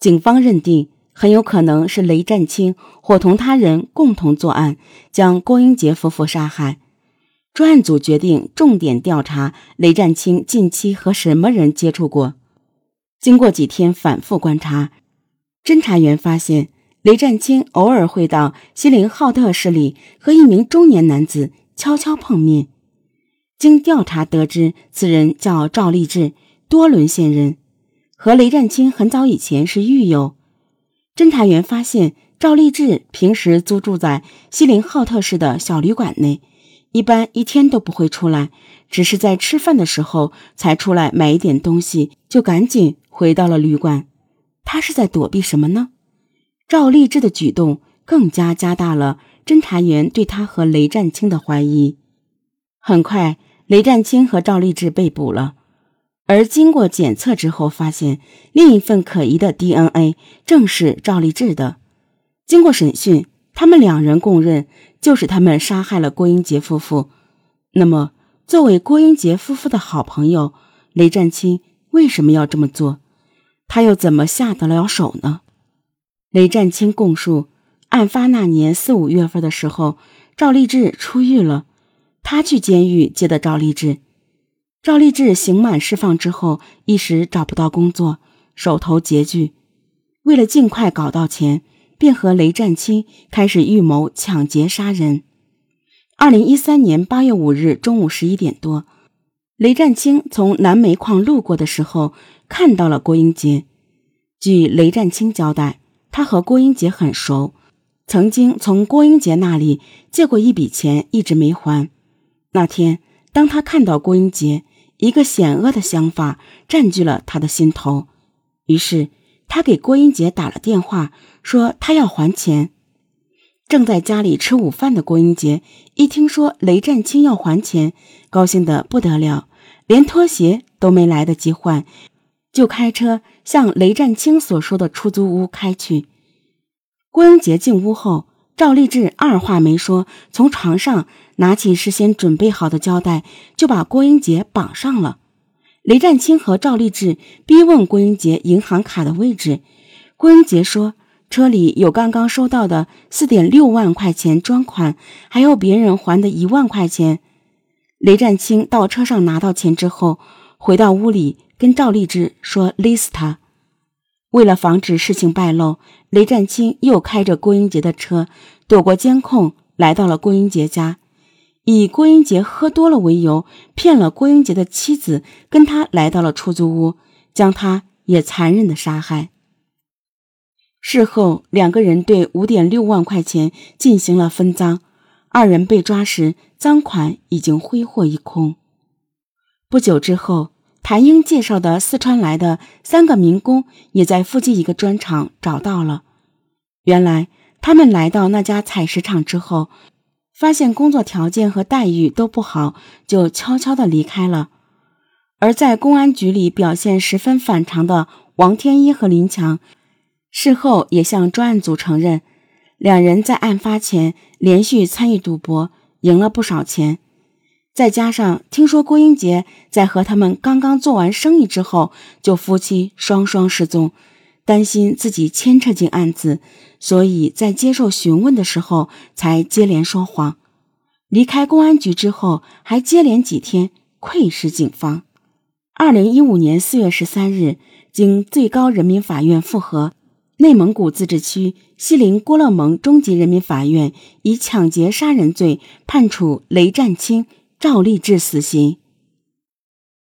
警方认定很有可能是雷占清伙同他人共同作案，将郭英杰夫妇杀害。专案组决定重点调查雷占清近期和什么人接触过。经过几天反复观察，侦查员发现雷占清偶尔会到锡林浩特市里和一名中年男子悄悄碰面。经调查得知，此人叫赵立志，多伦县人，和雷占清很早以前是狱友。侦查员发现，赵立志平时租住在锡林浩特市的小旅馆内。一般一天都不会出来，只是在吃饭的时候才出来买一点东西，就赶紧回到了旅馆。他是在躲避什么呢？赵立志的举动更加加大了侦查员对他和雷占清的怀疑。很快，雷占清和赵立志被捕了，而经过检测之后，发现另一份可疑的 DNA 正是赵立志的。经过审讯。他们两人供认，就是他们杀害了郭英杰夫妇。那么，作为郭英杰夫妇的好朋友，雷占清为什么要这么做？他又怎么下得了手呢？雷占清供述，案发那年四五月份的时候，赵立志出狱了，他去监狱接的赵立志。赵立志刑满释放之后，一时找不到工作，手头拮据，为了尽快搞到钱。便和雷占清开始预谋抢劫杀人。二零一三年八月五日中午十一点多，雷占清从南煤矿路过的时候，看到了郭英杰。据雷占清交代，他和郭英杰很熟，曾经从郭英杰那里借过一笔钱，一直没还。那天，当他看到郭英杰，一个险恶的想法占据了他的心头，于是。他给郭英杰打了电话，说他要还钱。正在家里吃午饭的郭英杰一听说雷占清要还钱，高兴得不得了，连拖鞋都没来得及换，就开车向雷占清所说的出租屋开去。郭英杰进屋后，赵立志二话没说，从床上拿起事先准备好的胶带，就把郭英杰绑上了。雷占清和赵立志逼问郭英杰银行卡的位置，郭英杰说车里有刚刚收到的四点六万块钱专款，还有别人还的一万块钱。雷占清到车上拿到钱之后，回到屋里跟赵立志说勒死他。为了防止事情败露，雷占清又开着郭英杰的车，躲过监控，来到了郭英杰家。以郭英杰喝多了为由，骗了郭英杰的妻子，跟他来到了出租屋，将他也残忍的杀害。事后，两个人对五点六万块钱进行了分赃，二人被抓时，赃款已经挥霍一空。不久之后，谭英介绍的四川来的三个民工也在附近一个砖厂找到了。原来，他们来到那家采石场之后。发现工作条件和待遇都不好，就悄悄地离开了。而在公安局里表现十分反常的王天一和林强，事后也向专案组承认，两人在案发前连续参与赌博，赢了不少钱。再加上听说郭英杰在和他们刚刚做完生意之后，就夫妻双双失踪。担心自己牵扯进案子，所以在接受询问的时候才接连说谎。离开公安局之后，还接连几天窥视警方。二零一五年四月十三日，经最高人民法院复核，内蒙古自治区锡林郭勒盟中级人民法院以抢劫杀人罪判处雷占清、赵立志死刑。